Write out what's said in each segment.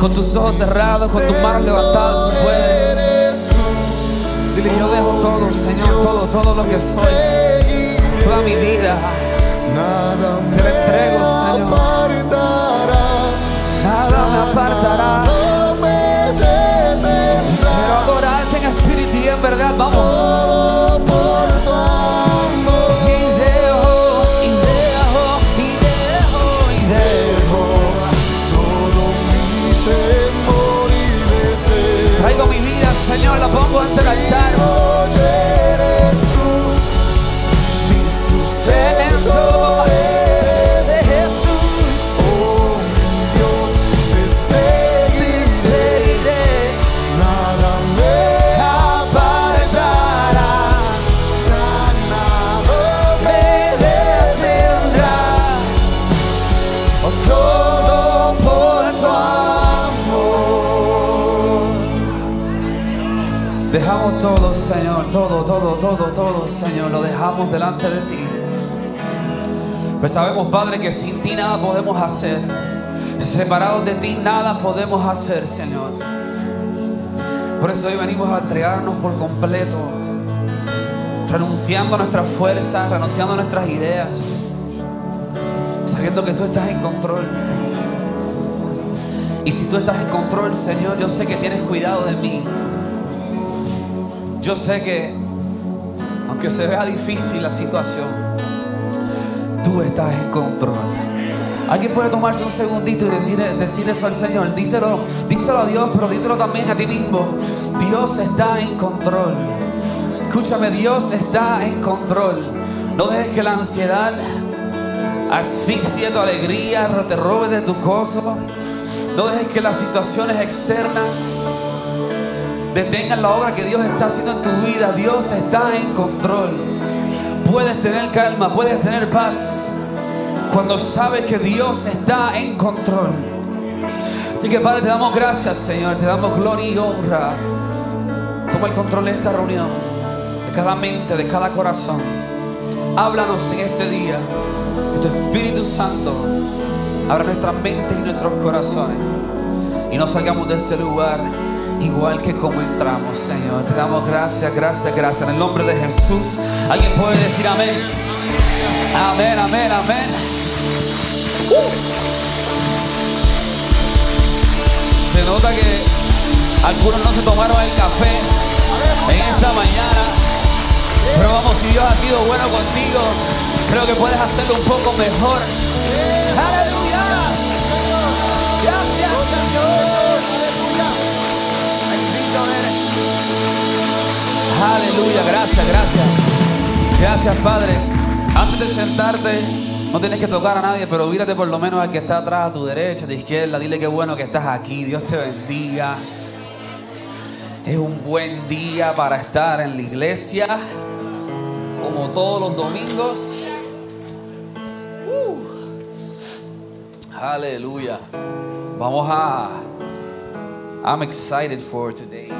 Con tus ojos cerrados, con tus manos levantadas, si puedes. Dile, yo dejo todo, Señor, todo, todo lo que soy. Toda mi vida. Nada Te la entrego, Señor. Nada me apartará. Todo, todo, todo, Señor, lo dejamos delante de ti. Pues sabemos, Padre, que sin ti nada podemos hacer. Separados de ti nada podemos hacer, Señor. Por eso hoy venimos a entregarnos por completo, renunciando a nuestras fuerzas, renunciando a nuestras ideas, sabiendo que tú estás en control. Y si tú estás en control, Señor, yo sé que tienes cuidado de mí. Yo sé que, aunque se vea difícil la situación, tú estás en control. Alguien puede tomarse un segundito y decir, decir eso al Señor. Díselo, díselo a Dios, pero díselo también a ti mismo. Dios está en control. Escúchame, Dios está en control. No dejes que la ansiedad asfixie tu alegría, te robe de tu gozo. No dejes que las situaciones externas detengan la obra que Dios está haciendo en tu vida. Dios está en control. Puedes tener calma, puedes tener paz cuando sabes que Dios está en control. Así que Padre, te damos gracias, Señor, te damos gloria y honra. Toma el control de esta reunión, de cada mente, de cada corazón. Háblanos en este día, que tu Espíritu Santo abra nuestras mentes y nuestros corazones y no salgamos de este lugar igual que como entramos, Señor. Te damos gracias, gracias, gracias. En el nombre de Jesús, alguien puede decir amén. Amén, amén, amén. Se nota que algunos no se tomaron el café en esta mañana. Pero vamos, si Dios ha sido bueno contigo, creo que puedes hacerlo un poco mejor. Aleluya, gracias, gracias. Gracias, Padre. Antes de sentarte, no tienes que tocar a nadie, pero mírate por lo menos al que está atrás, a tu derecha, a tu izquierda. Dile qué bueno que estás aquí. Dios te bendiga. Es un buen día para estar en la iglesia, como todos los domingos. Uh. Aleluya. Vamos a. I'm excited for today.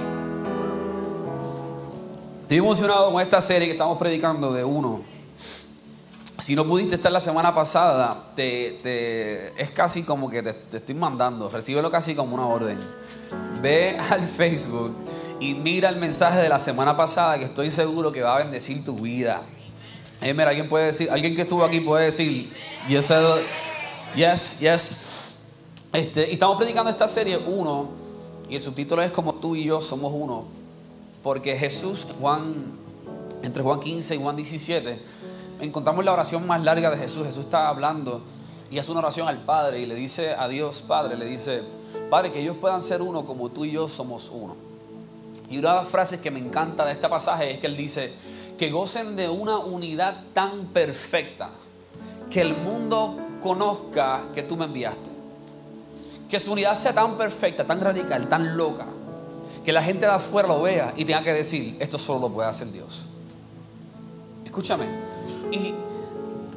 Estoy emocionado con esta serie que estamos predicando de uno. Si no pudiste estar la semana pasada, te, es casi como que te, estoy mandando. Recíbelo casi como una orden. Ve al Facebook y mira el mensaje de la semana pasada que estoy seguro que va a bendecir tu vida. Eh, mira, alguien puede decir, alguien que estuvo aquí puede decir, yes, yes. Este, y estamos predicando esta serie uno y el subtítulo es como tú y yo somos uno. Porque Jesús, Juan, entre Juan 15 y Juan 17, encontramos la oración más larga de Jesús. Jesús está hablando y hace una oración al Padre y le dice a Dios, Padre, le dice, Padre, que ellos puedan ser uno como tú y yo somos uno. Y una de las frases que me encanta de este pasaje es que él dice, que gocen de una unidad tan perfecta que el mundo conozca que tú me enviaste. Que su unidad sea tan perfecta, tan radical, tan loca, que la gente de afuera lo vea y tenga que decir, esto solo lo puede hacer Dios. Escúchame. Y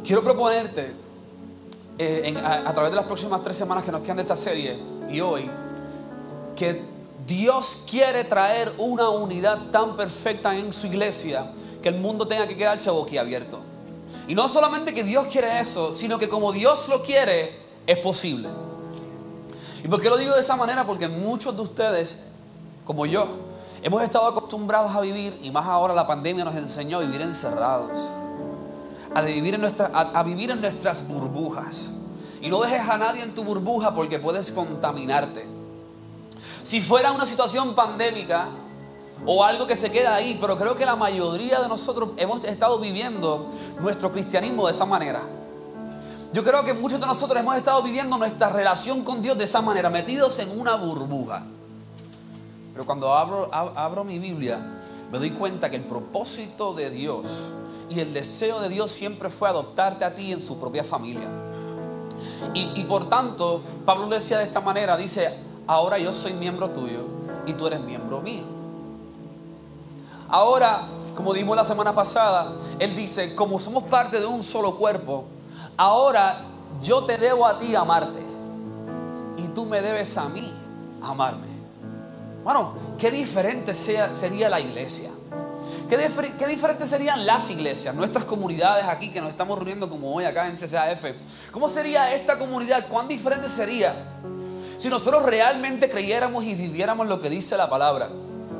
quiero proponerte, eh, a, a través de las próximas tres semanas que nos quedan de esta serie y hoy, que Dios quiere traer una unidad tan perfecta en su iglesia que el mundo tenga que quedarse boquiabierto. Y no solamente que Dios quiere eso, sino que como Dios lo quiere, es posible. ¿Y por qué lo digo de esa manera? Porque muchos de ustedes, como yo, hemos estado acostumbrados a vivir, y más ahora la pandemia nos enseñó a vivir encerrados, a vivir en, a vivir en nuestras burbujas. Y no dejes a nadie en tu burbuja porque puedes contaminarte. Si fuera una situación pandémica o algo que se queda ahí, pero creo que la mayoría de nosotros hemos estado viviendo nuestro cristianismo de esa manera. Yo creo que muchos de nosotros hemos estado viviendo nuestra relación con Dios de esa manera, metidos en una burbuja. Pero cuando abro, ab- abro mi Biblia, me doy cuenta que el propósito de Dios y el deseo de Dios siempre fue adoptarte a ti en su propia familia. Y, y por tanto, Pablo lo decía de esta manera, dice, ahora yo soy miembro tuyo y tú eres miembro mío. Ahora, como dijimos la semana pasada, él dice, como somos parte de un solo cuerpo, ahora yo te debo a ti amarte y tú me debes a mí amarme. Bueno, qué diferente sea- sería la iglesia. Qué, difer- qué diferentes serían las iglesias, nuestras comunidades aquí que nos estamos reuniendo como hoy acá en CCAF. ¿Cómo sería esta comunidad? ¿Cuán diferente sería si nosotros realmente creyéramos y viviéramos lo que dice la palabra?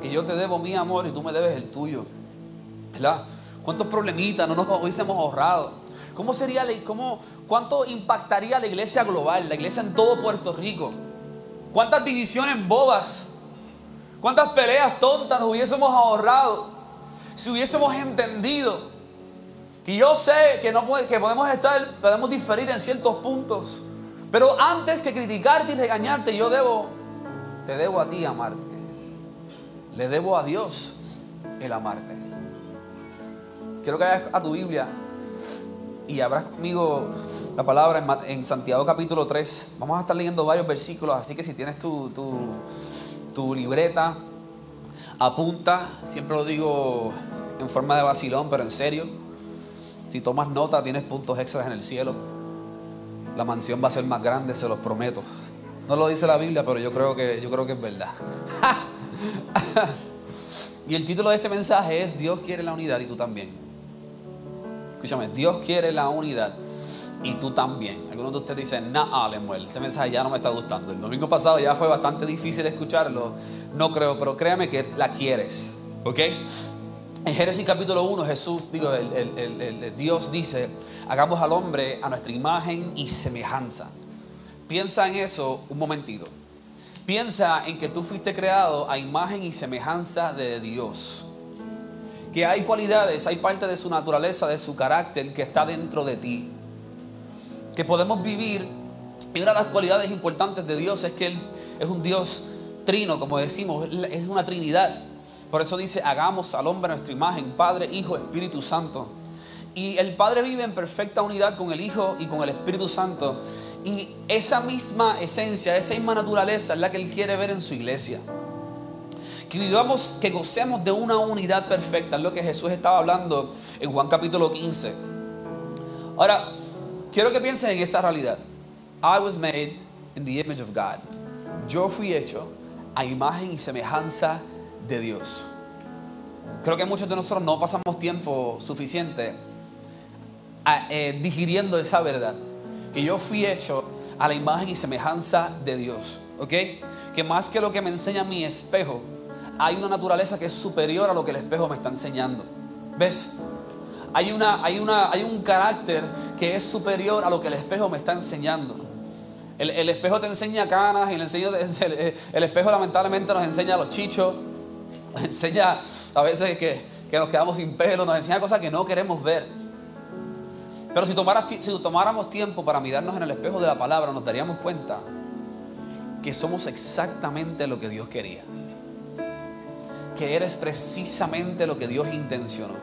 Que yo te debo mi amor y tú me debes el tuyo. ¿Cuántos problemitas no nos hubiésemos ahorrado? ¿Cómo sería, cómo, ¿Cuánto impactaría la iglesia global, la iglesia en todo Puerto Rico? ¿Cuántas divisiones bobas? ¿Cuántas peleas tontas nos hubiésemos ahorrado si hubiésemos entendido que yo sé que, no que podemos estar, podemos diferir en ciertos puntos, pero antes que criticarte y regañarte, yo debo, te debo a ti amarte. Le debo a Dios el amarte. Quiero que vayas a tu Biblia y abras conmigo la palabra en, Santiago capítulo 3. Vamos a estar leyendo varios versículos, así que si tienes tu, tu, tu libreta, apunta. Siempre lo digo en forma de vacilón, pero en serio. Si tomas nota, tienes puntos extras en el cielo. La mansión va a ser más grande, se los prometo. No lo dice la Biblia, pero yo creo que, yo creo que es verdad. y el título de este mensaje es Dios quiere la unidad y tú también. Escúchame, Dios quiere la unidad y tú también. Algunos de ustedes dicen, nah, Lemuel, este mensaje ya no me está gustando. El domingo pasado ya fue bastante difícil escucharlo. No creo, pero créame que la quieres. ¿Ok? En Génesis capítulo 1, Jesús, digo, el, Dios dice, hagamos al hombre a nuestra imagen y semejanza. Piensa en eso un momentito. Piensa en que tú fuiste creado a imagen y semejanza de Dios que hay cualidades, hay parte de su naturaleza, de su carácter que está dentro de ti. Que podemos vivir. Y una de las cualidades importantes de Dios es que Él es un Dios trino, como decimos, es una trinidad. Por eso dice, hagamos al hombre nuestra imagen, Padre, Hijo, Espíritu Santo. Y el Padre vive en perfecta unidad con el Hijo y con el Espíritu Santo. Y esa misma esencia, esa misma naturaleza es la que Él quiere ver en su iglesia que vivamos, que gocemos de una unidad perfecta, es lo que Jesús estaba hablando en Juan capítulo 15. Ahora, quiero que piensen en esa realidad. I was made in the image of God. Yo fui hecho a imagen y semejanza de Dios. Creo que muchos de nosotros no pasamos tiempo suficiente a- eh, digiriendo esa verdad. Que yo fui hecho a la imagen y semejanza de Dios. ¿Ok? Que más que lo que me enseña mi espejo, hay una naturaleza que es superior a lo que el espejo me está enseñando. ¿Ves? Hay, una, hay, una, hay un carácter que es superior a lo que el espejo me está enseñando. El, el espejo te enseña canas y el, el- espejo lamentablemente nos enseña los chichos, nos enseña a veces que, que nos quedamos sin pelo, nos enseña cosas que no queremos ver. Pero si, si tomáramos tiempo para mirarnos en el espejo de la palabra, nos daríamos cuenta que somos exactamente lo que Dios quería. Que eres precisamente lo que Dios intencionó.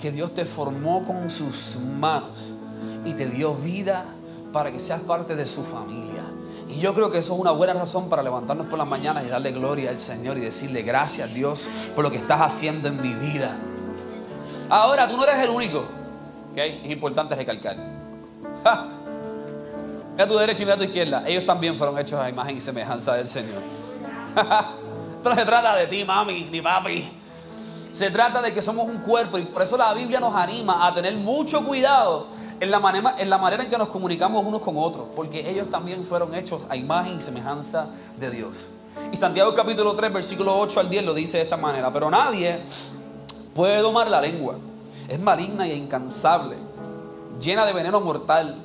Que Dios te formó con sus manos y te dio vida para que seas parte de su familia. Y yo creo que eso es una buena razón para levantarnos por las mañanas y darle gloria al Señor y decirle gracias Dios por lo que estás haciendo en mi vida. Ahora, tú no eres el único. ¿ok? Es importante recalcar. ¡Ja! Mira a tu derecha y mira a tu izquierda. Ellos también fueron hechos a imagen y semejanza del Señor. no se trata de ti, mami, ni papi. Se trata de que somos un cuerpo y por eso la Biblia nos anima a tener mucho cuidado en la, manera, en la manera en que nos comunicamos unos con otros, porque ellos también fueron hechos a imagen y semejanza de Dios. Y Santiago capítulo 3, versículo 8 al 10 lo dice de esta manera, pero nadie puede domar la lengua, es maligna e incansable, llena de veneno mortal.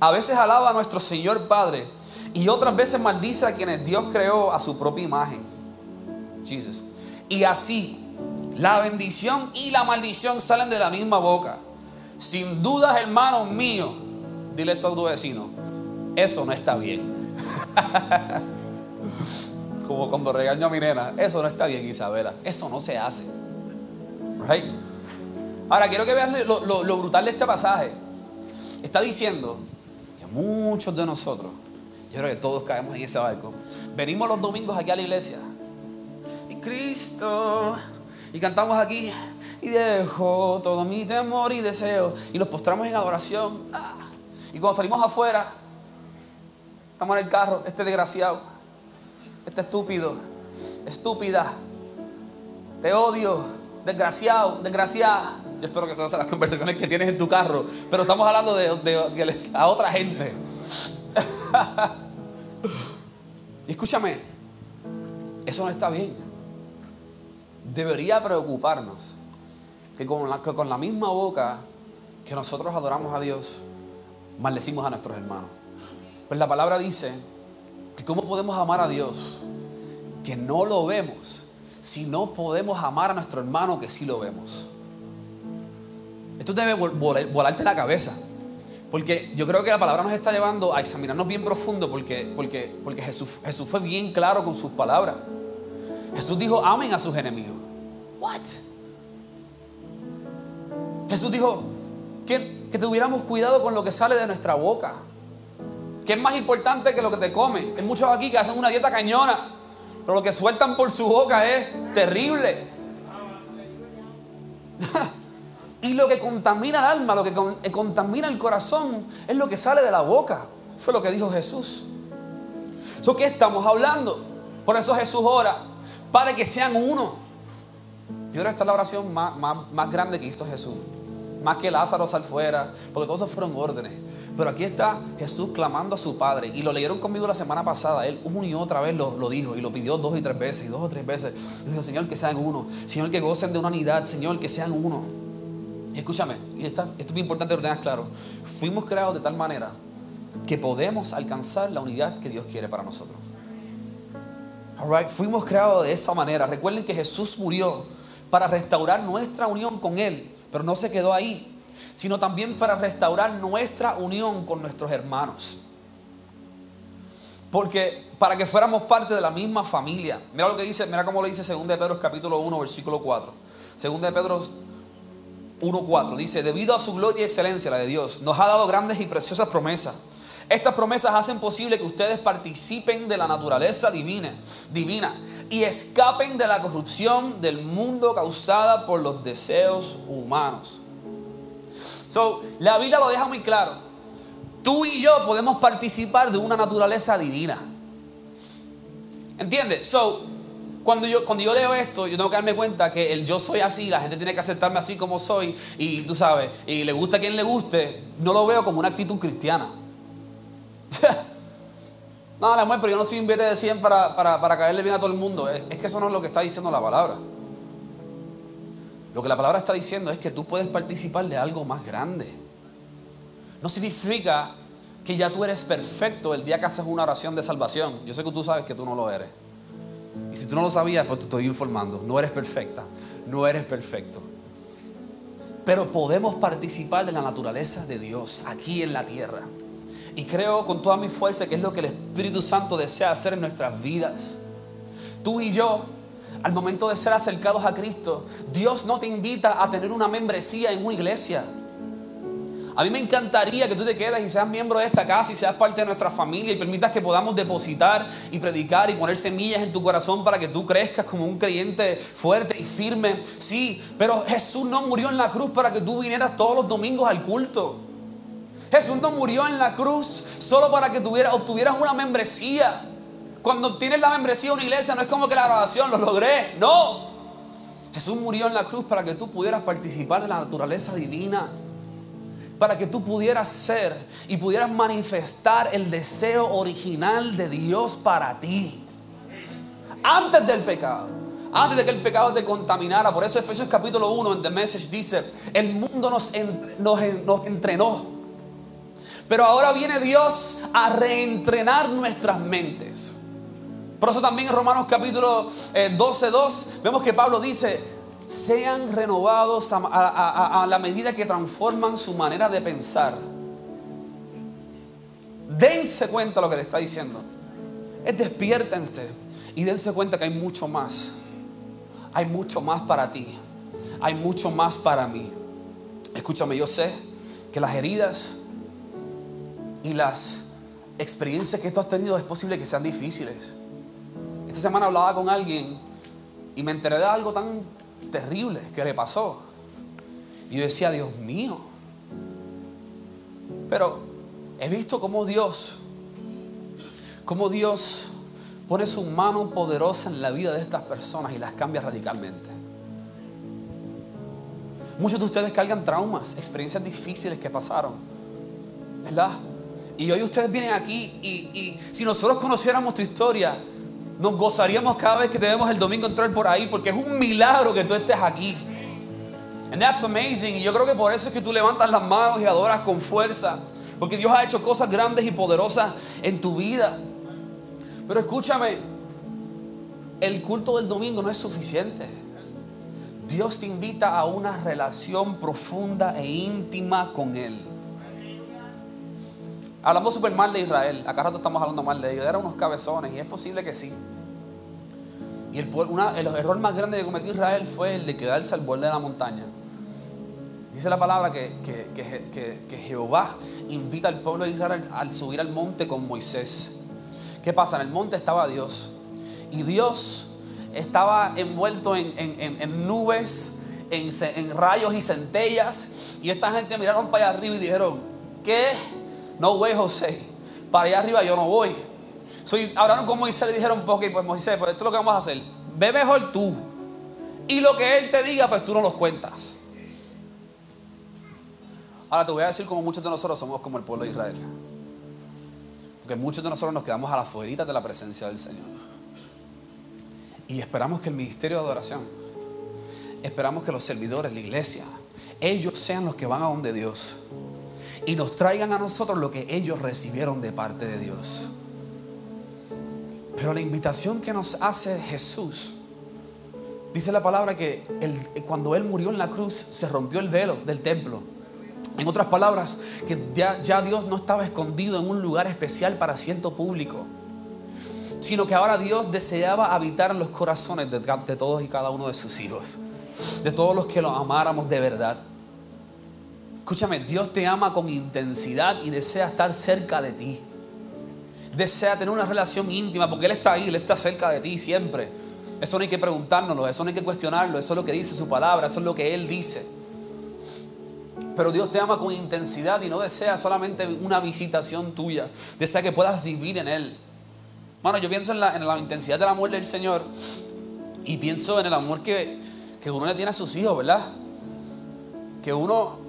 A veces alaba a nuestro Señor Padre y otras veces maldice a quienes Dios creó a su propia imagen. Y así, la bendición y la maldición salen de la misma boca. Sin dudas, hermanos míos, dile esto a tu vecino, eso no está bien. Como cuando regaño a mi nena, eso no está bien, Isabela, eso no se hace. Right? Ahora, quiero que veas lo, brutal de este pasaje. Está diciendo que muchos de nosotros, yo creo que todos caemos en ese barco, venimos los domingos aquí a la iglesia Cristo. Y cantamos aquí y dejo todo mi temor y deseo. Y nos postramos en adoración. Ah. Y cuando salimos afuera, estamos en el carro, este desgraciado, este estúpido, estúpida, te odio, desgraciado, desgraciada. Yo espero que sean las conversaciones que tienes en tu carro, pero estamos hablando de, a otra gente. escúchame, eso no está bien debería preocuparnos que con, la, misma boca que nosotros adoramos a Dios, maldecimos a nuestros hermanos. Pues la palabra dice que cómo podemos amar a Dios que no lo vemos si no podemos amar a nuestro hermano que sí lo vemos. Esto debe vol- vol- volarte la cabeza. Porque yo creo que la palabra nos está llevando a examinarnos bien profundo porque, porque, porque Jesús, Jesús fue bien claro con sus palabras. Jesús dijo, amen a sus enemigos. What? Jesús dijo que, que tuviéramos cuidado con lo que sale de nuestra boca. Que es más importante que lo que te come. Hay muchos aquí que hacen una dieta cañona, pero lo que sueltan por su boca es terrible. y lo que contamina el alma, lo que eh, contamina el corazón, es lo que sale de la boca. Fue lo que dijo Jesús. ¿So qué estamos hablando? Por eso Jesús ora para que sean uno. Yo creo que esta es la oración más, más- más grande que hizo Jesús. Más que Lázaro sal fuera, porque todos esos fueron órdenes. Pero aquí está Jesús clamando a su Padre. Y lo leyeron conmigo la semana pasada. Él una y otra vez lo, lo dijo y lo pidió dos y tres veces y dos o tres veces. Y dijo, Señor, que sean uno. Señor, que gocen de una unidad. Señor, que sean uno. Escúchame, y esta- esto es muy importante que lo tengas claro. Fuimos creados de tal manera que podemos alcanzar la unidad que Dios quiere para nosotros. Alright, Fuimos creados de esa manera. Recuerden que Jesús murió para restaurar nuestra unión con Él, pero no se quedó ahí, sino también para restaurar nuestra unión con nuestros hermanos. Porque para que fuéramos parte de la misma familia. Mira lo que dice, mira cómo lo dice 2 de Pedro capítulo 1, versículo 4. 2 de Pedro 1.4 dice, debido a su gloria y excelencia, la de Dios, nos ha dado grandes y preciosas promesas. Estas promesas hacen posible que ustedes participen de la naturaleza divina, divina y escapen de la corrupción del mundo causada por los deseos humanos. So, la Biblia lo deja muy claro. Tú y yo podemos participar de una naturaleza divina. ¿Entiendes? So, cuando yo, cuando yo leo esto, yo tengo que darme cuenta que el yo soy así, la gente tiene que aceptarme así como soy, y tú sabes, y le gusta a quien le guste, no lo veo como una actitud cristiana. no, la mujer, pero yo no soy un billete de 100 para, para, para caerle bien a todo el mundo. Es, es que eso no es lo que está diciendo la palabra. Lo que la palabra está diciendo es que tú puedes participar de algo más grande. No significa que ya tú eres perfecto el día que haces una oración de salvación. Yo sé que tú sabes que tú no lo eres. Y si tú no lo sabías, pues te estoy informando. No eres perfecta, no eres perfecto. Pero podemos participar de la naturaleza de Dios aquí en la tierra. Y creo con toda mi fuerza que es lo que el Espíritu Santo desea hacer en nuestras vidas. Tú y yo, al momento de ser acercados a Cristo, Dios no te invita a tener una membresía en una iglesia. A mí me encantaría que tú te quedes y seas miembro de esta casa y seas parte de nuestra familia y permitas que podamos depositar y predicar y poner semillas en tu corazón para que tú crezcas como un creyente fuerte y firme. Sí, pero Jesús no murió en la cruz para que tú vinieras todos los domingos al culto. Jesús no murió en la cruz solo para que tuviera, obtuvieras una membresía. Cuando obtienes la membresía de una iglesia no es como que la grabación lo logré, no. Jesús murió en la cruz para que tú pudieras participar en la naturaleza divina para que tú pudieras ser y pudieras manifestar el deseo original de Dios para ti. Antes del pecado. Antes de que el pecado te contaminara. Por eso Efesios capítulo 1 en The Message dice, el mundo nos entrenó. Pero ahora viene Dios a reentrenar nuestras mentes. Por eso también en Romanos capítulo 12, eh, 2 vemos que Pablo dice, sean renovados a, la medida que transforman su manera de pensar. Dense cuenta lo que le está diciendo. Es despiértense y dense cuenta que hay mucho más. Hay mucho más para ti. Hay mucho más para mí. Escúchame, yo sé que las heridas y las experiencias que tú has tenido es posible que sean difíciles. Esta semana hablaba con alguien y me enteré de algo tan terrible que le pasó. Y yo decía, Dios mío. Pero he visto cómo Dios, cómo Dios pone su mano poderosa en la vida de estas personas y las cambia radicalmente. Muchos de ustedes cargan traumas, experiencias difíciles que pasaron, ¿verdad? Y hoy ustedes vienen aquí y, si nosotros conociéramos tu historia, nos gozaríamos cada vez que te vemos el domingo entrar por ahí porque es un milagro que tú estés aquí. And that's amazing. Y yo creo que por eso es que tú levantas las manos y adoras con fuerza. Porque Dios ha hecho cosas grandes y poderosas en tu vida. Pero escúchame, el culto del domingo no es suficiente. Dios te invita a una relación profunda e íntima con Él. Hablamos súper mal de Israel. Acá rato estamos hablando mal de ellos. Eran unos cabezones y es posible que sí. Y el, error más grande que cometió Israel fue el de quedarse al borde de la montaña. Dice la palabra que, que, Jehová invita al pueblo de Israel al subir al monte con Moisés. ¿Qué pasa? En el monte estaba Dios. Y Dios estaba envuelto en, en nubes, en, rayos y centellas. Y esta gente miraron para allá arriba y dijeron, ¿qué? No way, José. Para allá arriba yo no voy. Soy, hablaron con Moisés le dijeron, ok, pues Moisés, pues esto es lo que vamos a hacer. Ve mejor tú. Y lo que él te diga, pues tú no los cuentas. Ahora te voy a decir como muchos de nosotros somos como el pueblo de Israel. Porque muchos de nosotros nos quedamos a la fuerita de la presencia del Señor. Y esperamos que el ministerio de adoración, esperamos que los servidores, la iglesia, ellos sean los que van a donde Dios y nos traigan a nosotros lo que ellos recibieron de parte de Dios. Pero la invitación que nos hace Jesús, dice la palabra que cuando Él murió en la cruz se rompió el velo del templo. En otras palabras, que ya, Dios no estaba escondido en un lugar especial para asiento público, sino que ahora Dios deseaba habitar en los corazones de, de todos y cada uno de sus hijos, de todos los que lo amáramos de verdad. Escúchame, Dios te ama con intensidad y desea estar cerca de ti. Desea tener una relación íntima porque Él está ahí, Él está cerca de ti siempre. Eso no hay que preguntárnoslo, eso no hay que cuestionarlo, eso es lo que dice su palabra, eso es lo que Él dice. Pero Dios te ama con intensidad y no desea solamente una visitación tuya, desea que puedas vivir en Él. Bueno, yo pienso en la, en la intensidad del amor del Señor y pienso en el amor que, que uno le tiene a sus hijos, ¿verdad? Que uno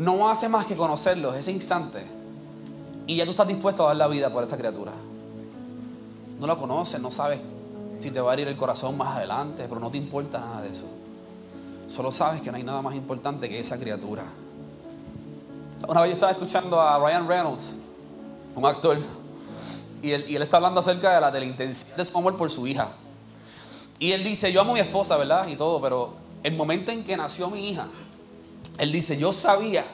no hace más que conocerlos ese instante. Y ya tú estás dispuesto a dar la vida por esa criatura. No la conoces, no sabes si te va a herir el corazón más adelante, pero no te importa nada de eso. Solo sabes que no hay nada más importante que esa criatura. Una vez yo estaba escuchando a Ryan Reynolds, un actor, y él, está hablando acerca de la, de intensidad de su amor por su hija. Y él dice, yo amo a mi esposa, ¿verdad? Y todo, pero el momento en que nació mi hija, él dice, yo sabía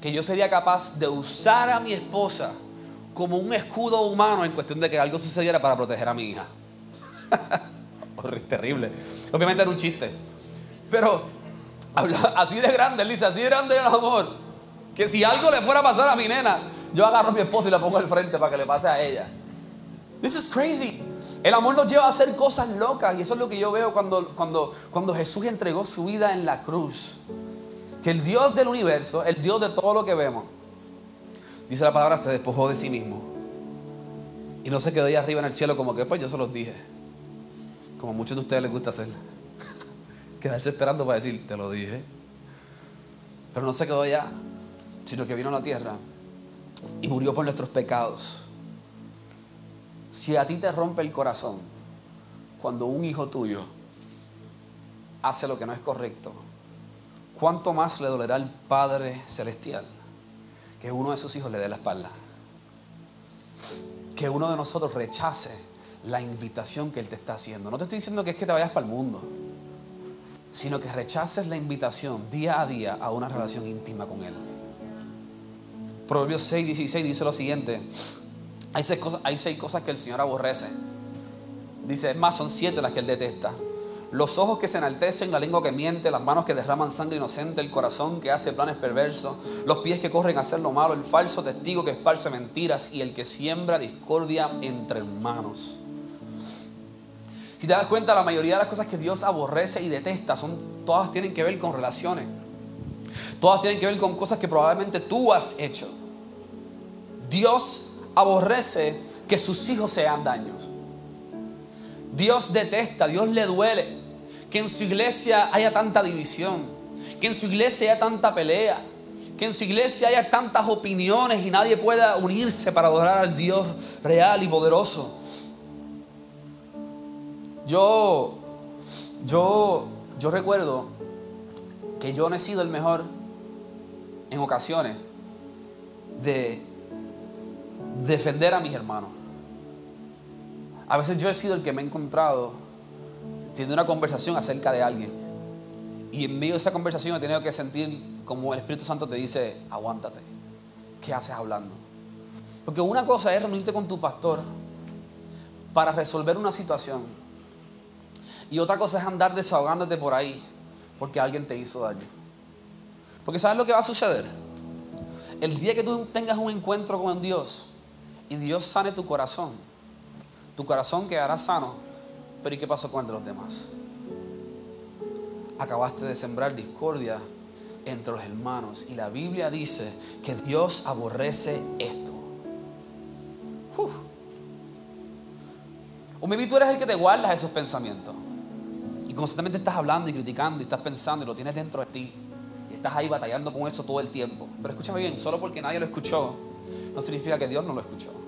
que yo sería capaz de usar a mi esposa como un escudo humano en cuestión de que algo sucediera para proteger a mi hija. Terrible. Obviamente era un chiste. Pero así de grande, él dice, así de grande el amor. Que si algo le fuera a pasar a mi nena, yo agarro a mi esposa y la pongo al frente para que le pase a ella. This is crazy. El amor nos lleva a hacer cosas locas y eso es lo que yo veo cuando, cuando, cuando Jesús entregó su vida en la cruz. Que el Dios del universo, el Dios de todo lo que vemos, dice la palabra, se despojó de sí mismo. Y no se quedó ahí arriba en el cielo como que pues yo se los dije. Como a muchos de ustedes les gusta hacer. Quedarse esperando para decir, te lo dije. Pero no se quedó allá, sino que vino a la tierra y murió por nuestros pecados. Si a ti te rompe el corazón cuando un hijo tuyo hace lo que no es correcto, ¿cuánto más le dolerá al Padre Celestial que uno de sus hijos le dé la espalda? Que uno de nosotros rechace la invitación que Él te está haciendo. No te estoy diciendo que es que te vayas para el mundo, sino que rechaces la invitación día a día a una relación íntima con Él. Proverbios 6, 16 dice lo siguiente. Hay seis, cosas, hay seis cosas que el Señor aborrece. Dice, más, son siete las que Él detesta. Los ojos que se enaltecen, la lengua que miente, las manos que derraman sangre inocente, el corazón que hace planes perversos, los pies que corren a hacer lo malo, el falso testigo que esparce mentiras y el que siembra discordia entre hermanos. Si te das cuenta, la mayoría de las cosas que Dios aborrece y detesta son todas tienen que ver con relaciones. Todas tienen que ver con cosas que probablemente tú has hecho. Dios aborrece que sus hijos sean daños. Dios detesta, Dios le duele que en su iglesia haya tanta división, que en su iglesia haya tanta pelea, que en su iglesia haya tantas opiniones y nadie pueda unirse para adorar al Dios real y poderoso. Yo, yo, yo recuerdo que yo no he sido el mejor en ocasiones de defender a mis hermanos. A veces yo he sido el que me he encontrado teniendo una conversación acerca de alguien. Y en medio de esa conversación he tenido que sentir como el Espíritu Santo te dice, aguántate. ¿Qué haces hablando? Porque una cosa es reunirte con tu pastor para resolver una situación. Y otra cosa es andar desahogándote por ahí porque alguien te hizo daño. Porque ¿sabes lo que va a suceder? El día que tú tengas un encuentro con Dios y Dios sane tu corazón, tu corazón quedará sano, pero ¿y qué pasó con el de los demás? Acabaste de sembrar discordia entre los hermanos y la Biblia dice que Dios aborrece esto. Uf. O maybe tú eres el que te guardas esos pensamientos. Y constantemente estás hablando y criticando y estás pensando y lo tienes dentro de ti. Y estás ahí batallando con eso todo el tiempo. Pero escúchame bien, solo porque nadie lo escuchó, no significa que Dios no lo escuchó.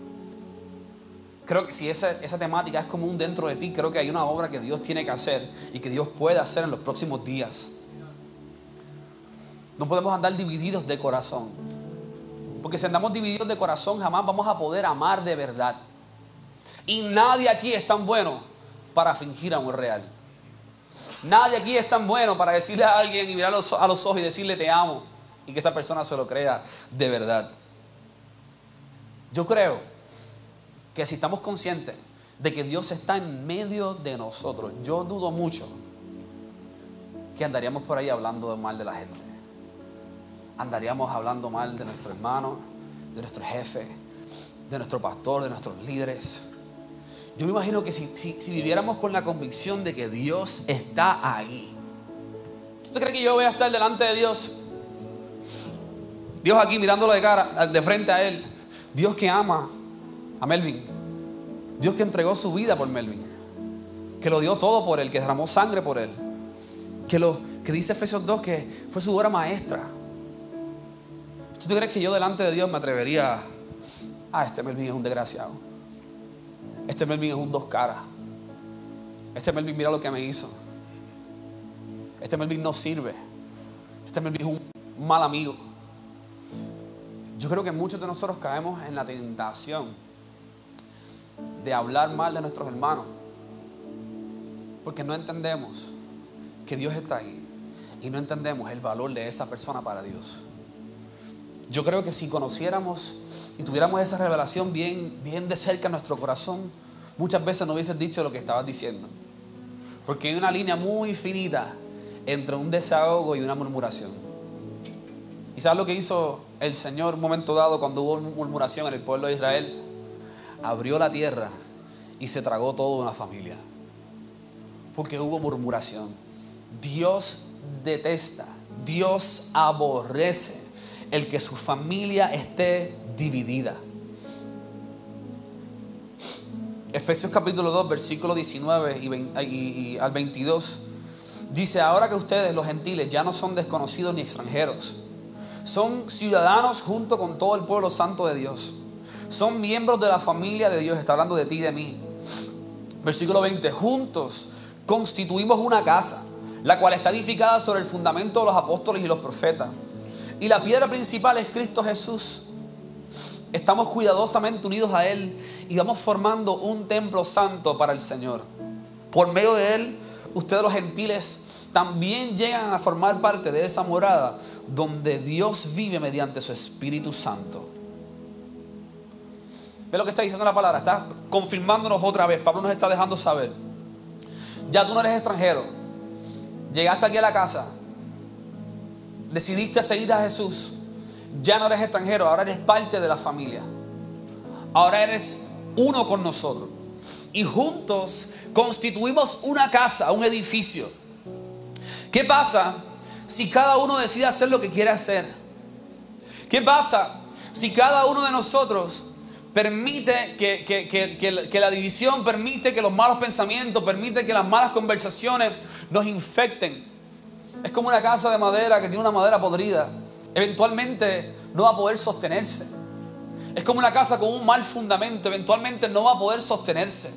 Creo que si esa, temática es común dentro de ti, creo que hay una obra que Dios tiene que hacer y que Dios puede hacer en los próximos días. No podemos andar divididos de corazón. Porque si andamos divididos de corazón, jamás vamos a poder amar de verdad. Y nadie aquí es tan bueno para fingir amor real. Nadie aquí es tan bueno para decirle a alguien y mirar a los ojos y decirle te amo y que esa persona se lo crea de verdad. Yo creo que si estamos conscientes de que Dios está en medio de nosotros, yo dudo mucho que andaríamos por ahí hablando mal de la gente. Andaríamos hablando mal de nuestro hermano, de nuestro jefe, de nuestro pastor, de nuestros líderes. Yo me imagino que si, si, viviéramos con la convicción de que Dios está ahí, ¿tú crees que yo voy a estar delante de Dios? Dios aquí mirándolo de cara, de frente a Él. Dios que ama a Melvin. Dios que entregó su vida por Melvin. Que lo dio todo por Él, que derramó sangre por Él. Que, lo, que dice Efesios 2 que fue su obra maestra. ¿Tú crees que yo delante de Dios me atrevería a, ah, este Melvin es un desgraciado? Este Melvin es un dos caras. Este Melvin mira lo que me hizo. Este Melvin no sirve. Este Melvin es un mal amigo. Yo creo que muchos de nosotros caemos en la tentación de hablar mal de nuestros hermanos. Porque no entendemos que Dios está ahí. Y no entendemos el valor de esa persona para Dios. Yo creo que si conociéramos y tuviéramos esa revelación bien, bien de cerca en nuestro corazón, muchas veces no hubieses dicho lo que estabas diciendo. Porque hay una línea muy finita entre un desahogo y una murmuración. ¿Y sabes lo que hizo el Señor un momento dado cuando hubo murmuración en el pueblo de Israel? Abrió la tierra y se tragó toda una familia. Porque hubo murmuración. Dios detesta, Dios aborrece el que su familia esté dividida. Efesios capítulo 2, versículo 19 y, 20 y- y al 22. Dice, ahora que ustedes, los gentiles, ya no son desconocidos ni extranjeros, son ciudadanos junto con todo el pueblo santo de Dios. Son miembros de la familia de Dios. Está hablando de ti y de mí. Versículo 20. Juntos constituimos una casa, la cual está edificada sobre el fundamento de los apóstoles y los profetas. Y la piedra principal es Cristo Jesús. Estamos cuidadosamente unidos a Él y vamos formando un templo santo para el Señor. Por medio de Él, ustedes los gentiles también llegan a formar parte de esa morada donde Dios vive mediante su Espíritu Santo. ¿Ve lo que está diciendo la palabra? Está confirmándonos otra vez. Pablo nos está dejando saber. Ya tú no eres extranjero. Llegaste aquí a la casa. Decidiste seguir a Jesús. Ya no eres extranjero, ahora eres parte de la familia. Ahora eres uno con nosotros. Y juntos constituimos una casa, un edificio. ¿Qué pasa si cada uno decide hacer lo que quiere hacer? ¿Qué pasa si cada uno de nosotros permite que, que- que- que la- división, permite que los malos pensamientos, permite que las malas conversaciones nos infecten? Es como una casa de madera que tiene una madera podrida. Eventualmente no va a poder sostenerse. Es como una casa con un mal fundamento. Eventualmente no va a poder sostenerse.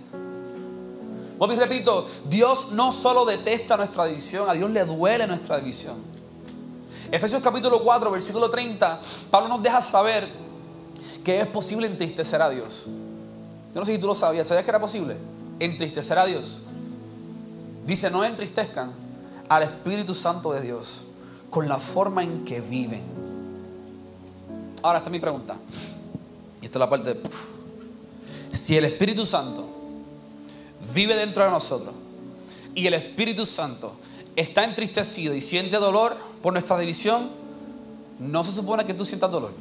Vuelvo y repito, Dios no solo detesta nuestra división, a Dios le duele nuestra división. Efesios capítulo 4, versículo 30, Pablo nos deja saber que es posible entristecer a Dios. Yo no sé si tú lo sabías, ¿sabías que era posible? Entristecer a Dios. Dice, no entristezcan al Espíritu Santo de Dios con la forma en que viven. Ahora, esta es mi pregunta. Y esta es la parte de... Si el Espíritu Santo vive dentro de nosotros y el Espíritu Santo está entristecido y siente dolor por nuestra división, no se supone que tú sientas dolor.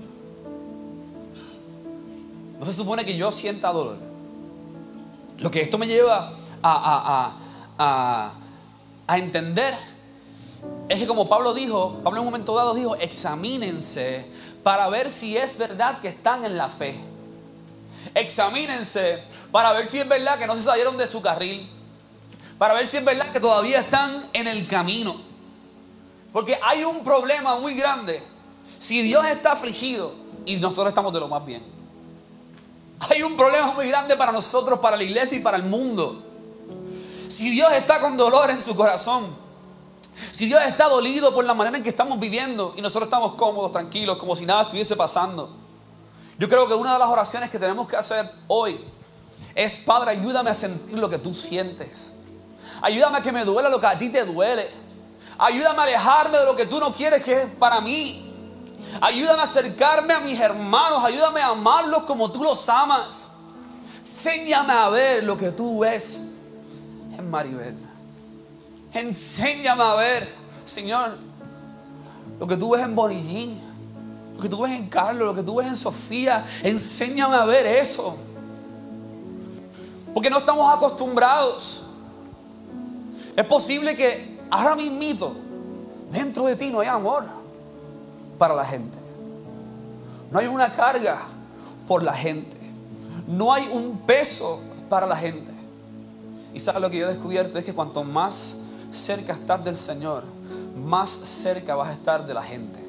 No se supone que yo sienta dolor. Lo que esto me lleva a, a- entender es que como Pablo dijo, Pablo en un momento dado dijo, examínense para ver si es verdad que están en la fe. Examínense para ver si es verdad que no se salieron de su carril. Para ver si es verdad que todavía están en el camino. Porque hay un problema muy grande. Si Dios está afligido y nosotros estamos de lo más bien. Hay un problema muy grande para nosotros, para la iglesia y para el mundo. Si Dios está con dolor en su corazón, si Dios está dolido por la manera en que estamos viviendo y nosotros estamos cómodos, tranquilos, como si nada estuviese pasando. Yo creo que una de las oraciones que tenemos que hacer hoy es, Padre, ayúdame a sentir lo que tú sientes. Ayúdame a que me duela lo que a ti te duele. Ayúdame a alejarme de lo que tú no quieres que es para mí. Ayúdame a acercarme a mis hermanos. Ayúdame a amarlos como tú los amas. Enséñame a ver lo que tú ves en Maribel. Enséñame a ver, Señor, lo que tú ves en Bonillín, lo que tú ves en Carlos, lo que tú ves en Sofía. Enséñame a ver eso. Porque no estamos acostumbrados. Es posible que ahora mismito, dentro de ti no hay amor para la gente. No hay una carga por la gente. No hay un peso para la gente. Y sabes lo que yo he descubierto es que cuanto más cerca estás del Señor, más cerca vas a estar de la gente.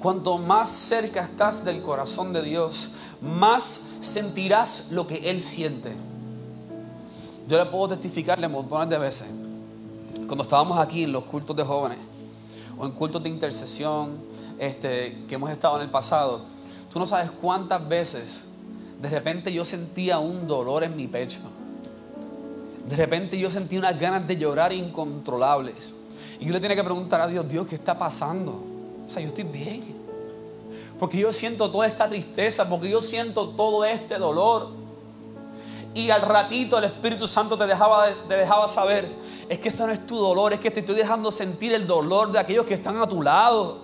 Cuanto más cerca estás del corazón de Dios, más sentirás lo que Él siente. Yo le puedo testificarle montones de veces. Cuando estábamos aquí en los cultos de jóvenes o en cultos de intercesión este, que hemos estado en el pasado, tú no sabes cuántas veces de repente yo sentía un dolor en mi pecho. De repente yo sentí unas ganas de llorar incontrolables. Y yo le tenía que preguntar a Dios, Dios, ¿qué está pasando? O sea, yo estoy bien. Porque yo siento toda esta tristeza, porque yo siento todo este dolor. Y al ratito el Espíritu Santo te dejaba, te dejaba saber, es que ese no es tu dolor, es que te estoy dejando sentir el dolor de aquellos que están a tu lado.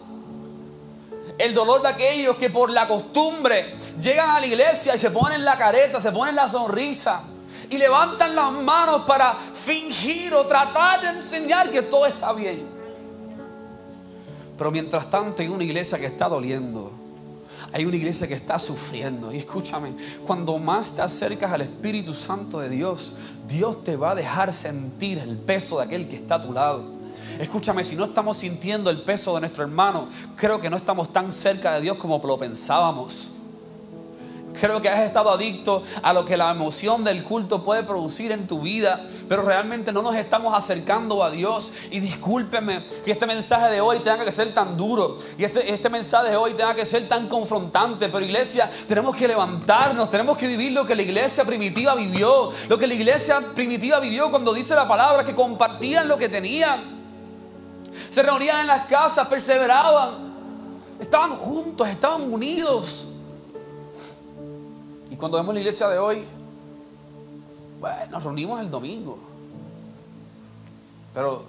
El dolor de aquellos que por la costumbre llegan a la iglesia y se ponen la careta, se ponen la sonrisa y levantan las manos para fingir o tratar de enseñar que todo está bien. Pero mientras tanto hay una iglesia que está doliendo. Hay una iglesia que está sufriendo. Y escúchame, cuando más te acercas al Espíritu Santo de Dios, Dios te va a dejar sentir el peso de aquel que está a tu lado. Escúchame, si no estamos sintiendo el peso de nuestro hermano, creo que no estamos tan cerca de Dios como lo pensábamos. Creo que has estado adicto a lo que la emoción del culto puede producir en tu vida, pero realmente no nos estamos acercando a Dios. Y discúlpeme que este mensaje de hoy tenga que ser tan duro y este, este mensaje de hoy tenga que ser tan confrontante. Pero iglesia, tenemos que levantarnos, tenemos que vivir lo que la iglesia primitiva vivió, lo que la iglesia primitiva vivió cuando dice la palabra que compartían lo que tenían. Se reunían en las casas, perseveraban, estaban juntos, estaban unidos cuando vemos la iglesia de hoy, bueno, nos reunimos el domingo. Pero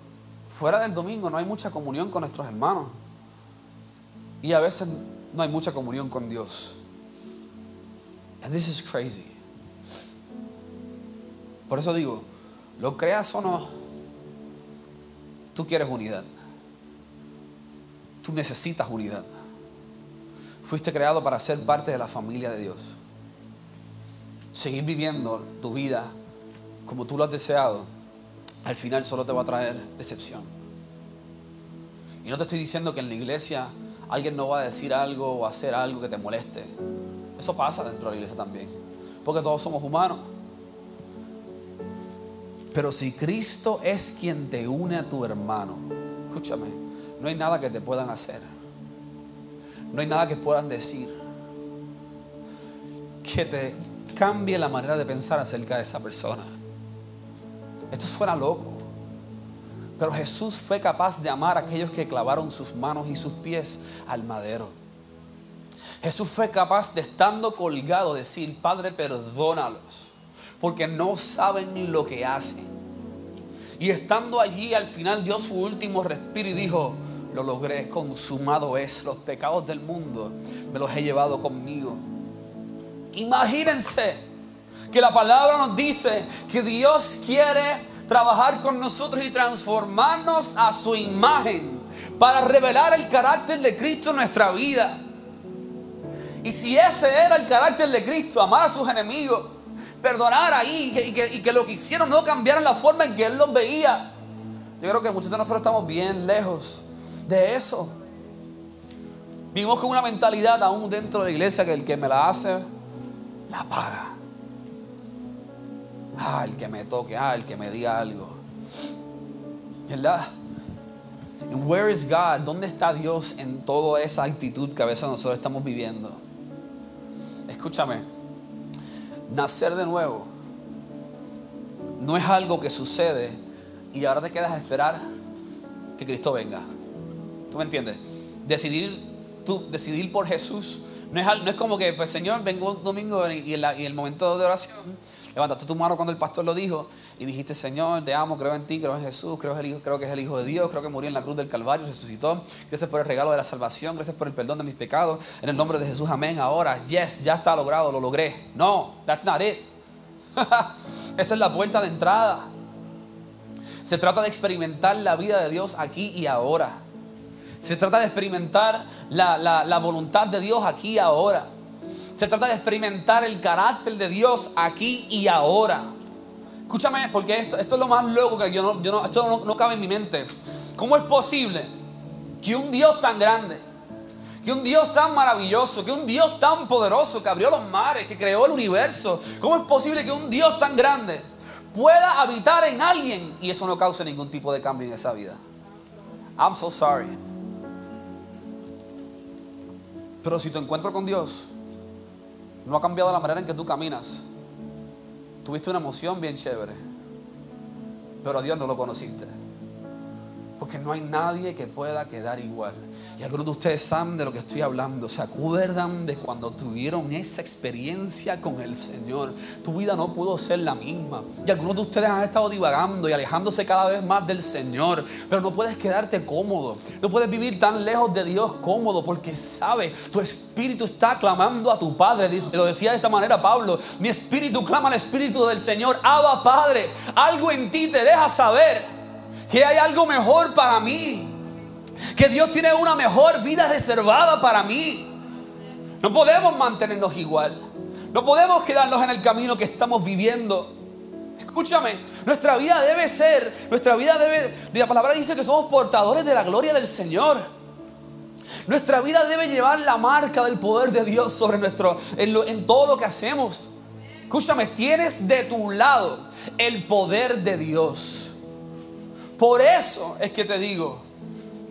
fuera del domingo no hay mucha comunión con nuestros hermanos. Y a veces no hay mucha comunión con Dios. And this is crazy. Por eso digo, lo creas o no, tú quieres unidad. Tú necesitas unidad. Fuiste creado para ser parte de la familia de Dios seguir viviendo tu vida como tú lo has deseado, al final solo te va a traer decepción. Y no te estoy diciendo que en la iglesia alguien no va a decir algo o hacer algo que te moleste. Eso pasa dentro de la iglesia también. Porque todos somos humanos. Pero si Cristo es quien te une a tu hermano, escúchame, no hay nada que te puedan hacer. No hay nada que puedan decir que te cambie la manera de pensar acerca de esa persona. Esto suena loco, pero Jesús fue capaz de amar a aquellos que clavaron sus manos y sus pies al madero. Jesús fue capaz de estando colgado decir, Padre, perdónalos, porque no saben lo que hacen. Y estando allí al final dio su último respiro y dijo, lo logré, consumado es, los pecados del mundo me los he llevado conmigo. Imagínense que la palabra nos dice que Dios quiere trabajar con nosotros y transformarnos a su imagen para revelar el carácter de Cristo en nuestra vida. Y si ese era el carácter de Cristo, amar a sus enemigos, perdonar ahí y que, y que lo que hicieron no cambiaran la forma en que Él los veía, yo creo que muchos de nosotros estamos bien lejos de eso. Vivimos con una mentalidad aún dentro de la iglesia que el que me la hace la paga. Ah, el que me toque, ah, el que me diga algo. ¿Verdad? where is God? ¿Dónde está Dios en toda esa actitud que a veces nosotros estamos viviendo? Escúchame, nacer de nuevo no es algo que sucede y ahora te quedas a esperar que Cristo venga. ¿Tú me entiendes? Decidir, tú, decidir por Jesús no es, como que, pues Señor, vengo un domingo y en, el momento de oración, levantaste tu mano cuando el pastor lo dijo y dijiste, Señor, te amo, creo en ti, creo en Jesús, creo, creo que es el Hijo de Dios, creo que murió en la cruz del Calvario, resucitó. Gracias por el regalo de la salvación, gracias por el perdón de mis pecados. En el nombre de Jesús, amén. Ahora, yes, ya está logrado, lo logré. No, that's not it. Esa es la puerta de entrada. Se trata de experimentar la vida de Dios aquí y ahora. Se trata de experimentar la, voluntad de Dios aquí y ahora. Se trata de experimentar el carácter de Dios aquí y ahora. Escúchame, porque esto, esto es lo más loco que yo no, yo no esto no, no cabe en mi mente. ¿Cómo es posible que un Dios tan grande, que un Dios tan maravilloso, que un Dios tan poderoso, que abrió los mares, que creó el universo, ¿cómo es posible que un Dios tan grande pueda habitar en alguien y eso no cause ningún tipo de cambio en esa vida? I'm so sorry. Pero si tu encuentro con Dios no ha cambiado la manera en que tú caminas, tuviste una emoción bien chévere, pero a Dios no lo conociste. Porque no hay nadie que pueda quedar igual. Y algunos de ustedes saben de lo que estoy hablando. ¿Se acuerdan de cuando tuvieron esa experiencia con el Señor? Tu vida no pudo ser la misma. Y algunos de ustedes han estado divagando y alejándose cada vez más del Señor. Pero no puedes quedarte cómodo. No puedes vivir tan lejos de Dios cómodo. Porque sabe, tu espíritu está clamando a tu Padre. Lo decía de esta manera Pablo. Mi espíritu clama al espíritu del Señor. Abba Padre. Algo en ti te deja saber que hay algo mejor para mí. Que Dios tiene una mejor vida reservada para mí. No podemos mantenernos igual. No podemos quedarnos en el camino que estamos viviendo. Escúchame, nuestra vida debe ser, nuestra vida debe, la palabra dice que somos portadores de la gloria del Señor. Nuestra vida debe llevar la marca del poder de Dios sobre nuestro, en, en todo lo que hacemos. Escúchame, tienes de tu lado el poder de Dios. Por eso es que te digo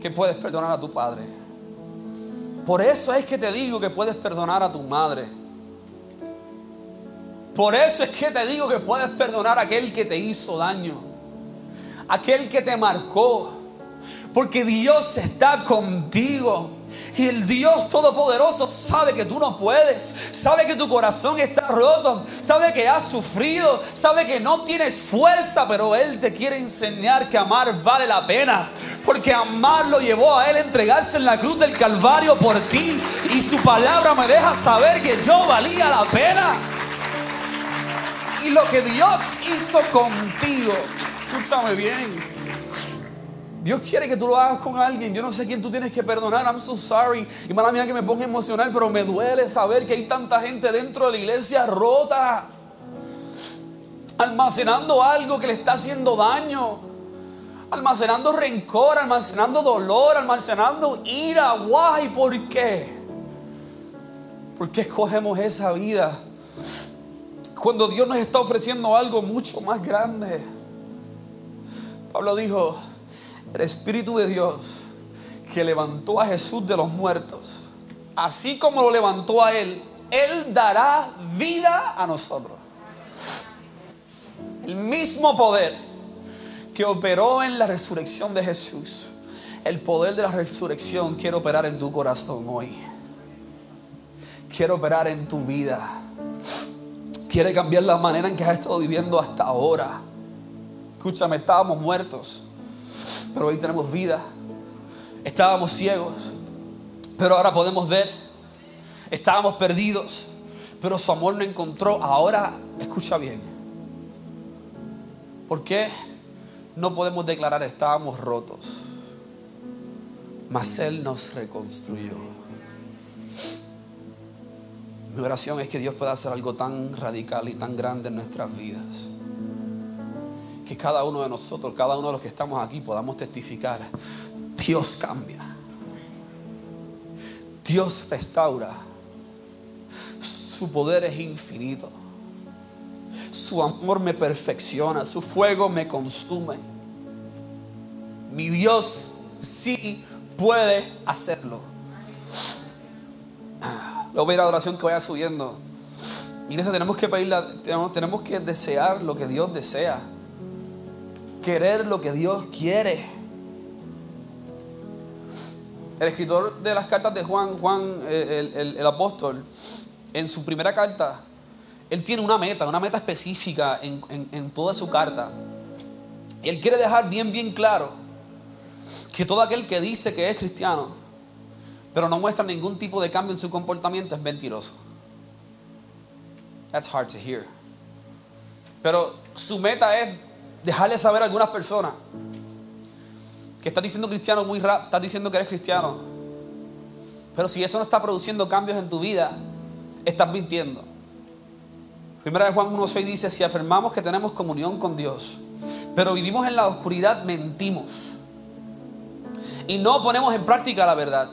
que puedes perdonar a tu padre. Por eso es que te digo que puedes perdonar a tu madre. Por eso es que te digo que puedes perdonar a aquel que te hizo daño. Aquel que te marcó. Porque Dios está contigo. Y el Dios Todopoderoso sabe que tú no puedes. Sabe que tu corazón está roto. Sabe que has sufrido. Sabe que no tienes fuerza. Pero Él te quiere enseñar que amar vale la pena. Porque amar lo llevó a Él a entregarse en la cruz del Calvario por ti. Y su palabra me deja saber que yo valía la pena. Y lo que Dios hizo contigo. Escúchame bien. Dios quiere que tú lo hagas con alguien. Yo no sé quién tú tienes que perdonar. I'm so sorry. Y mala mía que me ponga emocional, pero me duele saber que hay tanta gente dentro de la iglesia rota. Almacenando algo que le está haciendo daño. Almacenando rencor, almacenando dolor, almacenando ira. Guay, ¿por qué? ¿Por qué escogemos esa vida? Cuando Dios nos está ofreciendo algo mucho más grande. Pablo dijo, el Espíritu de Dios que levantó a Jesús de los muertos, así como lo levantó a Él, Él dará vida a nosotros. El mismo poder que operó en la resurrección de Jesús, el poder de la resurrección quiere operar en tu corazón hoy. Quiere operar en tu vida. Quiere cambiar la manera en que has estado viviendo hasta ahora. Escúchame, estábamos muertos, pero hoy tenemos vida. Estábamos ciegos, pero ahora podemos ver. Estábamos perdidos, pero su amor nos encontró. Ahora, escucha bien. ¿Por qué no podemos declarar estábamos rotos? Mas Él nos reconstruyó. Mi oración es que Dios pueda hacer algo tan radical y tan grande en nuestras vidas. Que cada uno de nosotros, cada uno de los que estamos aquí podamos testificar. Dios cambia. Dios restaura. Su poder es infinito. Su amor me perfecciona. Su fuego me consume. Mi Dios sí puede hacerlo. Luego voy a la oración que vaya subiendo. Iglesia, tenemos que pedirle, tenemos, tenemos que desear lo que Dios desea. Querer lo que Dios quiere. El escritor de las cartas de Juan, Juan, eh, el, el- apóstol, en su primera carta, él tiene una meta, una meta específica en, en- en toda su carta. Él quiere dejar bien, bien claro que todo aquel que dice que es cristiano, pero no muestra ningún tipo de cambio en su comportamiento, es mentiroso. That's hard to hear. Pero su meta es dejarle saber a algunas personas que estás diciendo cristiano muy rápido, estás diciendo que eres cristiano. Pero si eso no está produciendo cambios en tu vida, estás mintiendo. Primera de Juan 1.6 dice, si afirmamos que tenemos comunión con Dios, pero vivimos en la oscuridad, mentimos. Y no ponemos en práctica la verdad.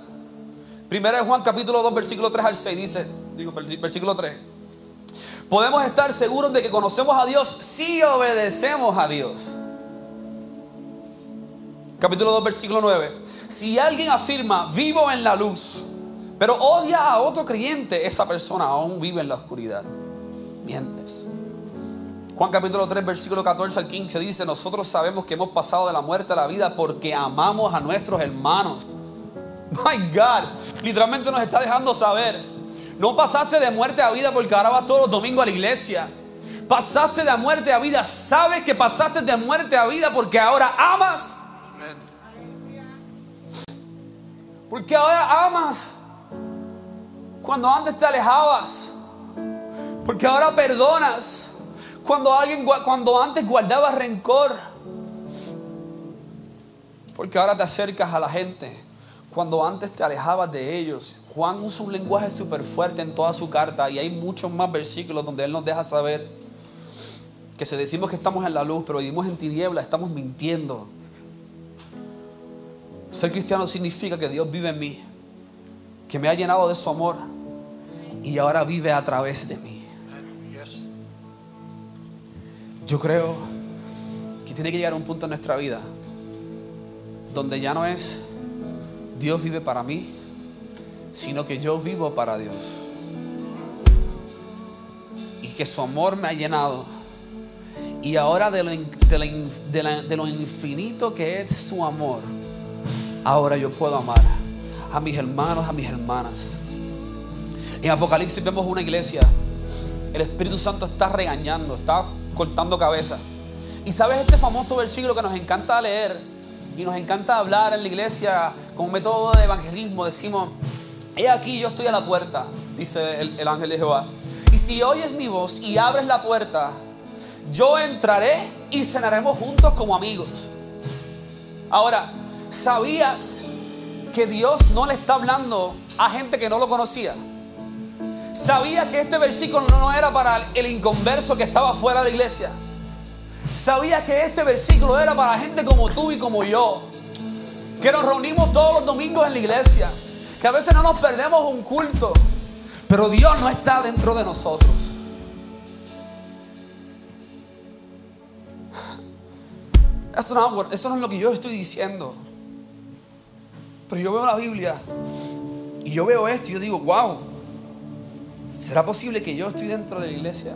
Primera de Juan capítulo 2, versículo 3 al 6 dice, digo, vers- versículo 3. Podemos estar seguros de que conocemos a Dios si obedecemos a Dios. Capítulo 2, versículo 9. Si alguien afirma, vivo en la luz, pero odia a otro creyente, esa persona aún vive en la oscuridad. Mientes. Juan capítulo 3, versículo 14 al 15 dice, nosotros sabemos que hemos pasado de la muerte a la vida porque amamos a nuestros hermanos. My God, literalmente nos está dejando saber. No pasaste de muerte a vida porque ahora vas todos los domingos a la iglesia. Pasaste de muerte a vida. Sabes que pasaste de muerte a vida porque ahora amas. Porque ahora amas. Cuando antes te alejabas. Porque ahora perdonas. Cuando alguien cuando antes guardabas rencor. Porque ahora te acercas a la gente. Cuando antes te alejabas de ellos. Juan usa un lenguaje súper fuerte en toda su carta y hay muchos más versículos donde él nos deja saber que si decimos que estamos en la luz, pero vivimos en tinieblas, estamos mintiendo. Ser cristiano significa que Dios vive en mí, que me ha llenado de su amor y ahora vive a través de mí. Yo creo que tiene que llegar un punto en nuestra vida donde ya no es Dios vive para mí, sino que yo vivo para Dios. Y que su amor me ha llenado. Y ahora de lo, de lo infinito que es su amor, ahora yo puedo amar a mis hermanos, a mis hermanas. En Apocalipsis vemos una iglesia. El Espíritu Santo está regañando, está cortando cabeza. Y sabes este famoso versículo que nos encanta leer y nos encanta hablar en la iglesia como método de evangelismo. Decimos, he aquí yo estoy a la puerta, dice el, el ángel de Jehová. Y si oyes mi voz y abres la puerta, yo entraré y cenaremos juntos como amigos. Ahora, ¿sabías que Dios no le está hablando a gente que no lo conocía? ¿Sabías que este versículo no era para el inconverso que estaba fuera de la iglesia? ¿Sabías que este versículo era para gente como tú y como yo? Que nos reunimos todos los domingos en la iglesia. Que a veces no nos perdemos un culto. Pero Dios no está dentro de nosotros. Eso no, eso es lo que yo estoy diciendo. Pero yo veo la Biblia y yo veo esto y yo digo, wow, ¿será posible que yo estoy dentro de la iglesia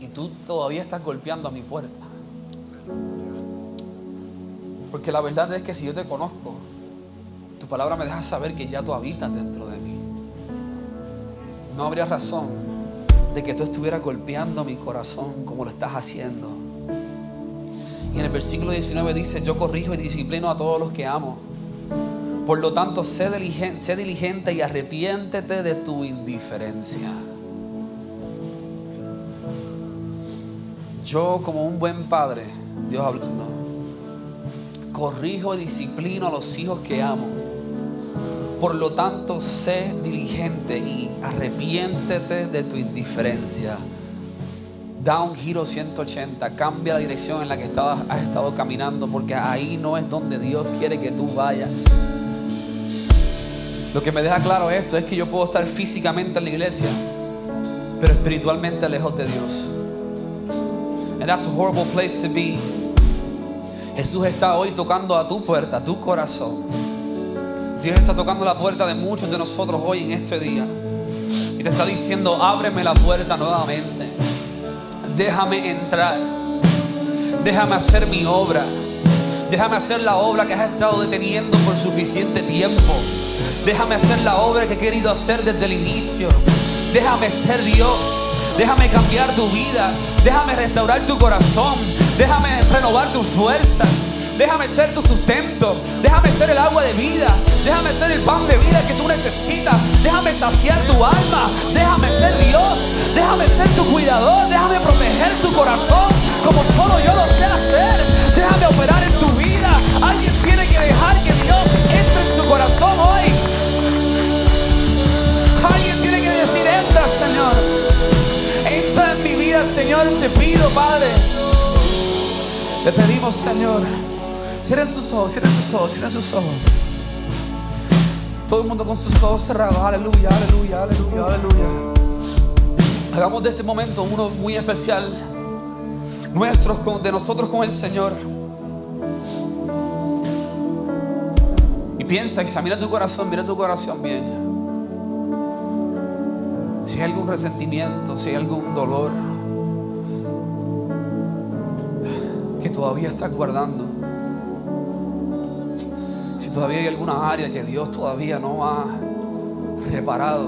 y tú todavía estás golpeando a mi puerta? Porque la verdad es que si yo te conozco, tu palabra me deja saber que ya tú habitas dentro de mí. No habría razón de que tú estuvieras golpeando mi corazón como lo estás haciendo. Y en el versículo 19 dice, yo corrijo y disciplino a todos los que amo. Por lo tanto, sé diligente, sé diligente y arrepiéntete de tu indiferencia. Yo como un buen padre, Dios hablando, corrijo y disciplino a los hijos que amo. Por lo tanto, sé diligente y arrepiéntete de tu indiferencia da un giro 180, cambia la dirección en la que has estado caminando, porque ahí no es donde Dios quiere que tú vayas. Lo que me deja claro esto es que yo puedo estar físicamente en la iglesia, pero espiritualmente lejos de Dios. And that's a horrible place to be. Jesús está hoy tocando a tu puerta, a tu corazón. Dios está tocando la puerta de muchos de nosotros hoy en este día. Y te está diciendo, ábreme la puerta nuevamente. Déjame entrar, déjame hacer mi obra, déjame hacer la obra que has estado deteniendo por suficiente tiempo, déjame hacer la obra que he querido hacer desde el inicio, déjame ser Dios, déjame cambiar tu vida, déjame restaurar tu corazón, déjame renovar tus fuerzas. Déjame ser tu sustento. Déjame ser el agua de vida. Déjame ser el pan de vida que tú necesitas. Déjame saciar tu alma. Déjame ser Dios. Déjame ser tu cuidador. Déjame proteger tu corazón como solo yo lo sé hacer. Déjame operar en tu vida. Alguien tiene que dejar que Dios entre en su corazón hoy. Alguien tiene que decir, entra Señor. Entra en mi vida Señor. Te pido Padre. Le pedimos Señor. Cierren sus ojos, cierren sus ojos, cierren sus ojos. Todo el mundo con sus ojos cerrados. Aleluya, aleluya, aleluya, aleluya. Hagamos de este momento uno muy especial. Nuestros de nosotros con el Señor. Y piensa, examina tu corazón, mira tu corazón bien. Si hay algún resentimiento, si hay algún dolor, todavía estás guardando, todavía hay alguna área que Dios todavía no ha reparado,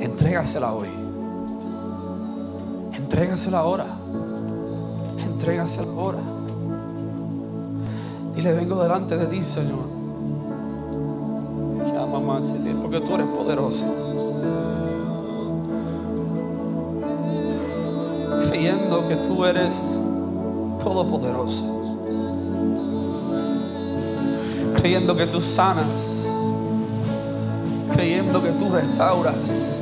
entrégasela hoy. Entrégasela ahora. Entrégasela ahora. Dile, vengo delante de ti, Señor. Llama más, Señor, porque tú eres poderoso. Creyendo que tú eres todopoderoso. Creyendo que tú sanas. Creyendo que tú restauras.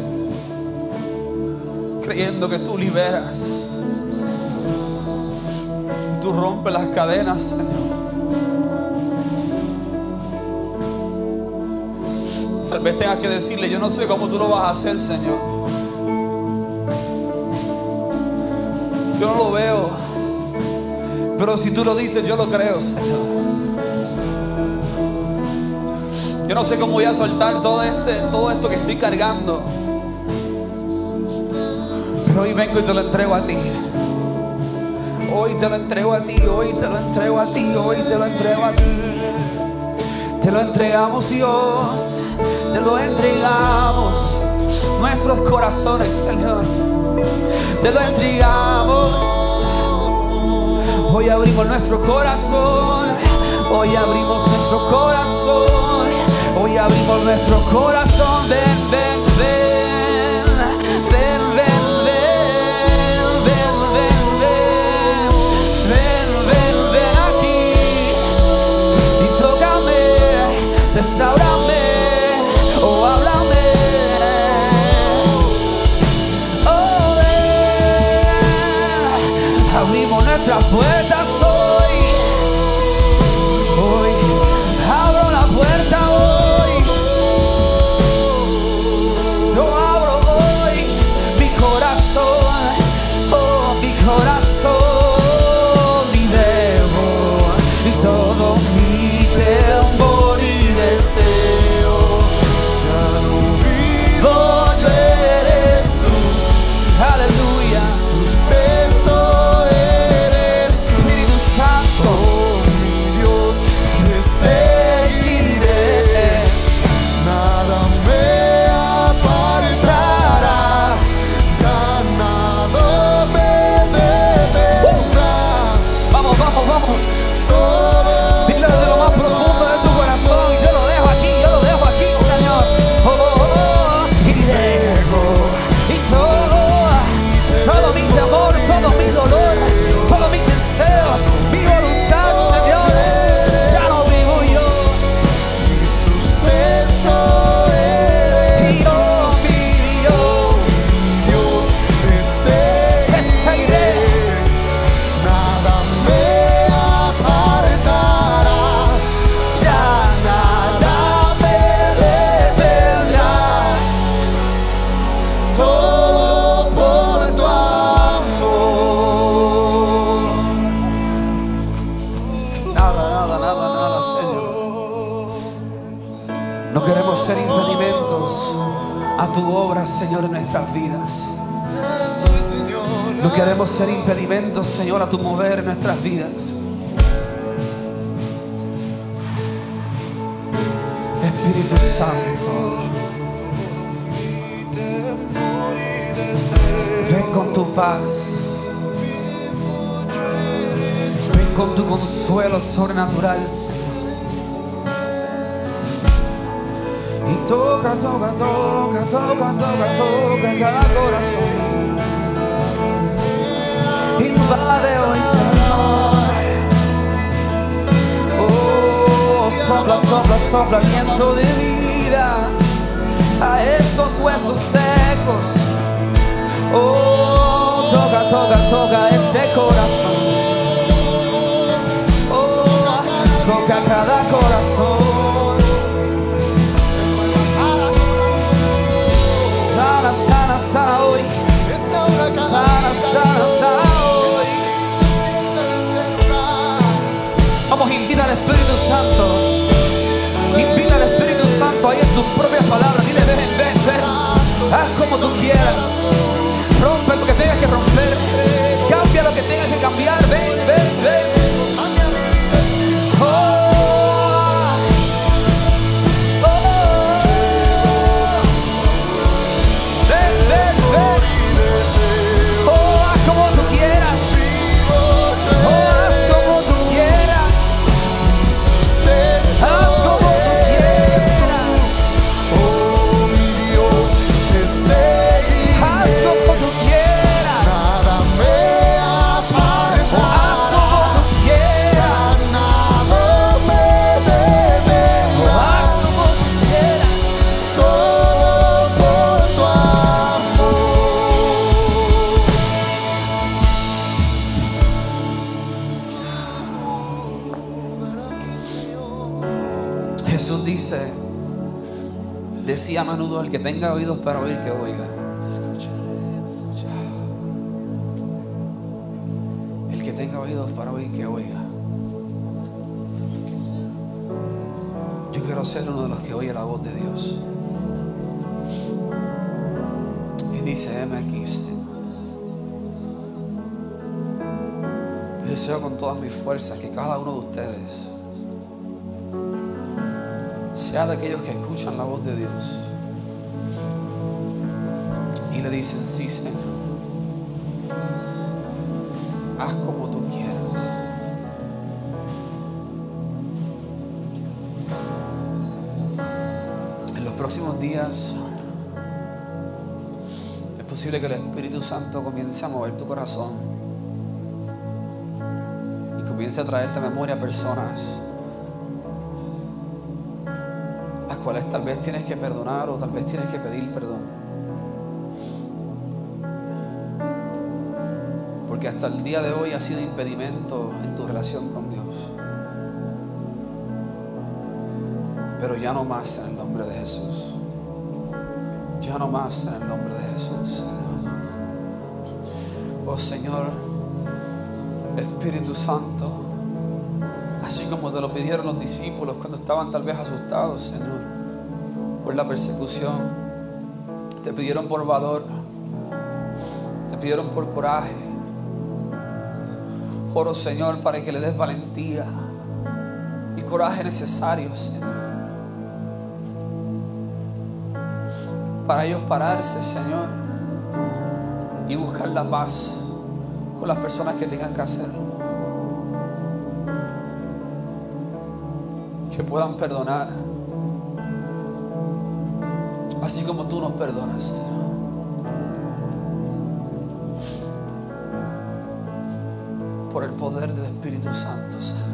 Creyendo que tú liberas. Tú rompes las cadenas, Señor. Tal vez tengas que decirle, yo no sé cómo tú lo vas a hacer, Señor. Yo no lo veo. Pero si tú lo dices, yo lo creo, Señor. Yo no sé cómo voy a soltar todo, este, todo esto que estoy cargando. Pero hoy vengo y te lo entrego a ti. Hoy te lo entrego a ti, hoy te lo entrego a ti, hoy te lo entrego a ti. Te lo entregamos Dios, te lo entregamos nuestros corazones, Señor. Te lo entregamos. Hoy abrimos nuestro corazón, hoy abrimos nuestro corazón, hoy abrimos nuestro corazón. Ven, ven, ven, ven, ven, ven, ven, ven, ven, ven, ven, ven aquí. Y tócame, restaurame, o háblame. Oh, ven, abrimos nuestras puertas ven con tu paz. Ven con tu consuelo sobrenatural. Y toca, toca, toca, toca, toca, toca cada corazón. Invade hoy, Señor. Oh, sopla, sopla, sopla viento de vida a estos huesos secos. Oh, toca, toca, toca ese corazón. Oh, toca cada corazón. Sana, sana, sana hoy. Sana, sana, sana hoy. Vamos, invita al Espíritu Santo. Invita al Espíritu Santo ahí en tus propias palabras. Dile, ven, ven, ven. Haz como tú quieras. Rompe lo que tengas que romper. Cambia lo que tengas que cambiar. Ven, ven, ven. Jesús dice, decía a menudo, el que tenga oídos para oír, que oiga. El que tenga oídos para oír, que oiga. Yo quiero ser uno de los que oye la voz de Dios. Y dice, heme aquí, deseo con todas mis fuerzas que cada uno de ustedes sea de aquellos que escuchan la voz de Dios y le dicen, sí, Señor, haz como tú quieras. En los próximos días es posible que el Espíritu Santo comience a mover tu corazón y comience a traerte a memoria personas tal vez tienes que perdonar o tal vez tienes que pedir perdón. Porque hasta el día de hoy ha sido impedimento en tu relación con Dios. Pero ya no más en el nombre de Jesús. Ya no más en el nombre de Jesús. Oh Señor, Espíritu Santo, así como te lo pidieron los discípulos cuando estaban tal vez asustados, Señor, la persecución. Te pidieron por valor, te pidieron por coraje. Oro, Señor, para que le des valentía y coraje necesario, Señor. Para ellos pararse, Señor, y buscar la paz con las personas que tengan que hacerlo. que puedan perdonar. Así como tú nos perdonas, Señor. Por el poder del Espíritu Santo, Señor.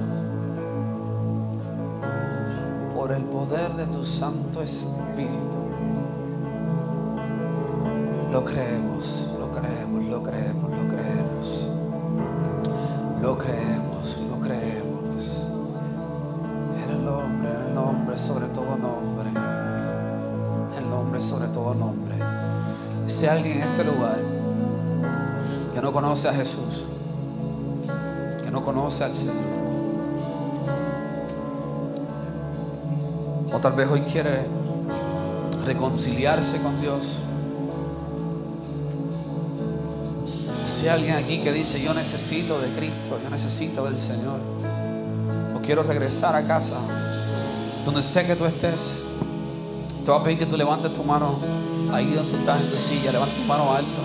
Por el poder de tu Santo Espíritu. Lo creemos, lo creemos, lo creemos, lo creemos. Lo creemos, Si hay alguien en este lugar que no conoce a Jesús, que no conoce al Señor, o tal vez hoy quiere reconciliarse con Dios. Si hay alguien aquí que dice, yo necesito de Cristo, yo necesito del Señor quiero regresar a casa, donde sé que tú estés, te voy a pedir que tú levantes tu mano ahí donde estás en tu silla, levanta tu mano alto.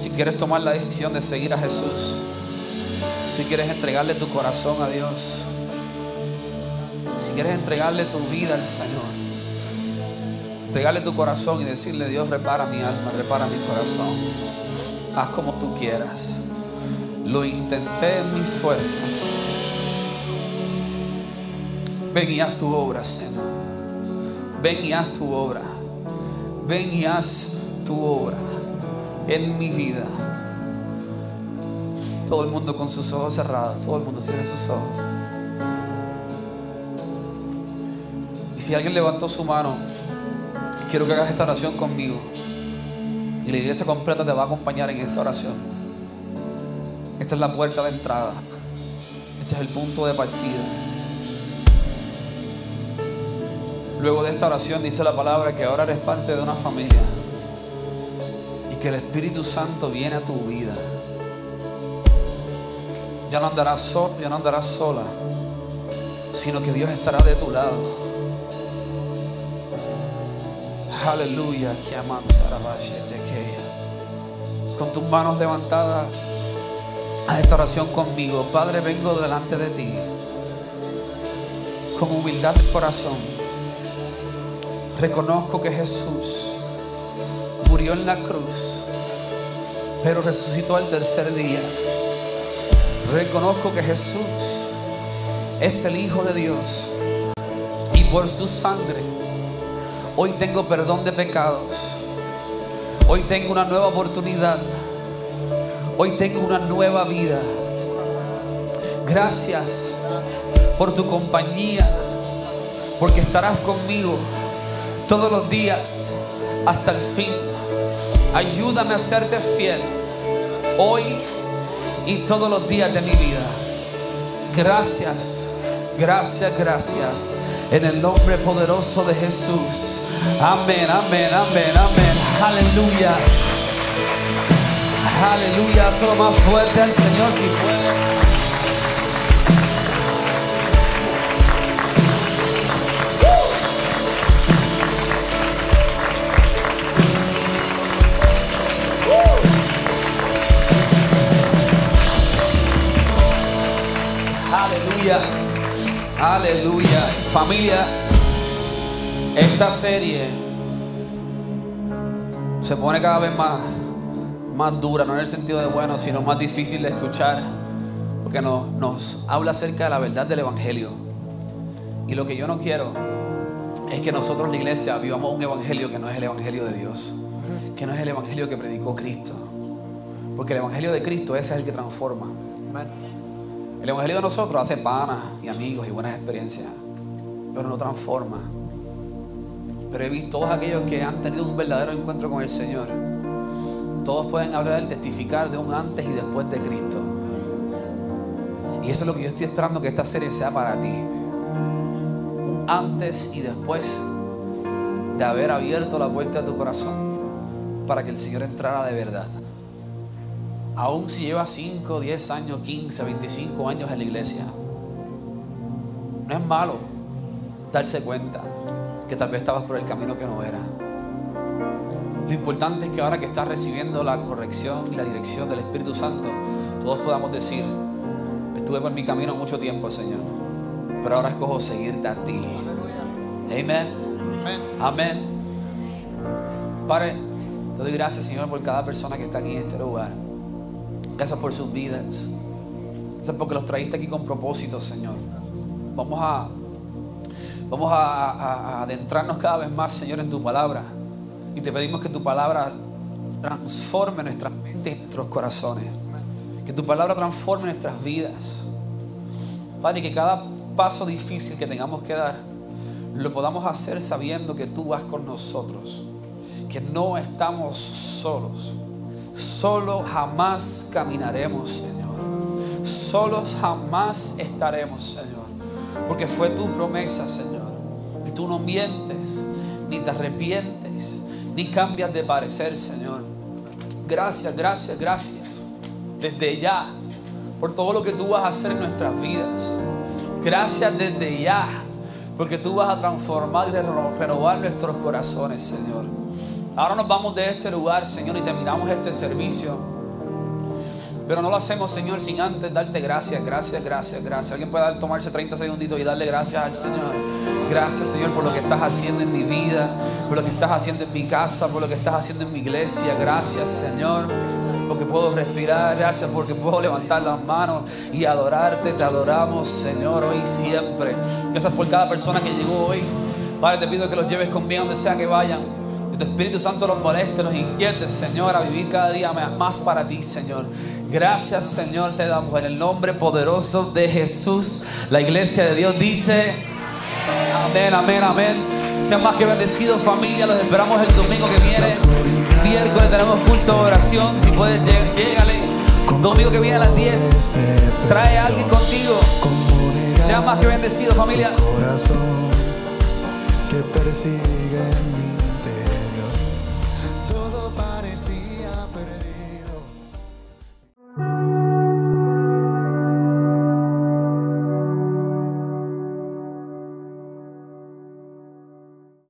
Si quieres tomar la decisión de seguir a Jesús, si quieres entregarle tu corazón a Dios, si quieres entregarle tu vida al Señor, entregarle tu corazón y decirle, Dios, repara mi alma, repara mi corazón, haz como tú quieras. Lo intenté en mis fuerzas. Ven y haz tu obra, Señor. Ven y haz tu obra. Ven y haz tu obra en mi vida. Todo el mundo con sus ojos cerrados. Todo el mundo cierra sus ojos. Y si alguien levantó su mano, quiero que hagas esta oración conmigo. Y la iglesia completa te va a acompañar en esta oración. Esta es la puerta de entrada. Este es el punto de partida. Luego de esta oración dice la palabra que ahora eres parte de una familia y que el Espíritu Santo viene a tu vida. Ya no andarás solo, ya no andarás sola, sino que Dios estará de tu lado. Aleluya, que Con tus manos levantadas, a esta oración conmigo. Padre, vengo delante de ti con humildad de corazón Reconozco que Jesús murió en la cruz, pero resucitó al tercer día. Reconozco que Jesús es el Hijo de Dios y por su sangre hoy tengo perdón de pecados. Hoy tengo una nueva oportunidad. Hoy tengo una nueva vida. Gracias por tu compañía porque estarás conmigo todos los días hasta el fin. Ayúdame a serte fiel hoy y todos los días de mi vida. Gracias, gracias, gracias. En el nombre poderoso de Jesús. Amén, amén, amén, amén. Aleluya. Aleluya. Solo más fuerte al Señor si puede. Aleluya. Familia, esta serie se pone cada vez más, más dura, no en el sentido de bueno, sino más difícil de escuchar, porque nos, nos habla acerca de la verdad del Evangelio. Y lo que yo no quiero es que nosotros, la iglesia, vivamos un Evangelio que no es el Evangelio de Dios, que no es el Evangelio que predicó Cristo. Porque el Evangelio de Cristo ese es el que transforma. El Evangelio de nosotros hace panas y amigos y buenas experiencias, pero no transforma. Pero he visto todos aquellos que han tenido un verdadero encuentro con el Señor. Todos pueden hablar y testificar de un antes y después de Cristo. Y eso es lo que yo estoy esperando que esta serie sea para ti. Un antes y después de haber abierto la puerta de tu corazón para que el Señor entrara de verdad. Aún si llevas 5, 10 años, 15, 25 años en la iglesia. No es malo darse cuenta que tal vez estabas por el camino que no era. Lo importante es que ahora que estás recibiendo la corrección y la dirección del Espíritu Santo, todos podamos decir, estuve por mi camino mucho tiempo, Señor, pero ahora escojo seguirte a ti. Amén. Amén. Padre, te doy gracias, Señor, por cada persona que está aquí en este lugar. Gracias por sus vidas. Gracias porque los traíste aquí con propósito, Señor. Vamos a Vamos a, adentrarnos cada vez más, Señor, en tu palabra. Y te pedimos que tu palabra transforme nuestras mentes nuestros corazones. Que tu palabra transforme nuestras vidas. Padre, que cada paso difícil que tengamos que dar, lo podamos hacer sabiendo que tú vas con nosotros. Que no estamos solos. Solo jamás caminaremos, Señor. Solos jamás estaremos, Señor. Porque fue tu promesa, Señor. Y tú no mientes, ni te arrepientes, ni cambias de parecer, Señor. Gracias, gracias, gracias. Desde ya, por todo lo que tú vas a hacer en nuestras vidas. Gracias desde ya, porque tú vas a transformar y reno- renovar nuestros corazones, Señor. Ahora nos vamos de este lugar, Señor, y terminamos este servicio. Pero no lo hacemos, Señor, sin antes darte gracias, gracias, gracias, gracias. Alguien puede tomarse 30 segunditos y darle gracias al Señor. Gracias, Señor, por lo que estás haciendo en mi vida, por lo que estás haciendo en mi casa, por lo que estás haciendo en mi iglesia. Gracias, Señor, porque puedo respirar. Gracias porque puedo levantar las manos y adorarte. Te adoramos, Señor, hoy y siempre. Gracias por cada persona que llegó hoy. Padre, te pido que los lleves con bien donde sea que vayan. Que tu Espíritu Santo los moleste, los inquiete, Señor, a vivir cada día más para ti, Señor. Gracias, Señor, te damos en el nombre poderoso de Jesús. La iglesia de Dios dice, amén, amén, amén. Sean más que bendecidos, familia. Los esperamos el domingo que viene. Miércoles tenemos culto de oración. Si puedes, llé- llégale. Domingo que viene a las 10. Trae a alguien contigo. Sean más que bendecidos, familia. Corazón que persigue mi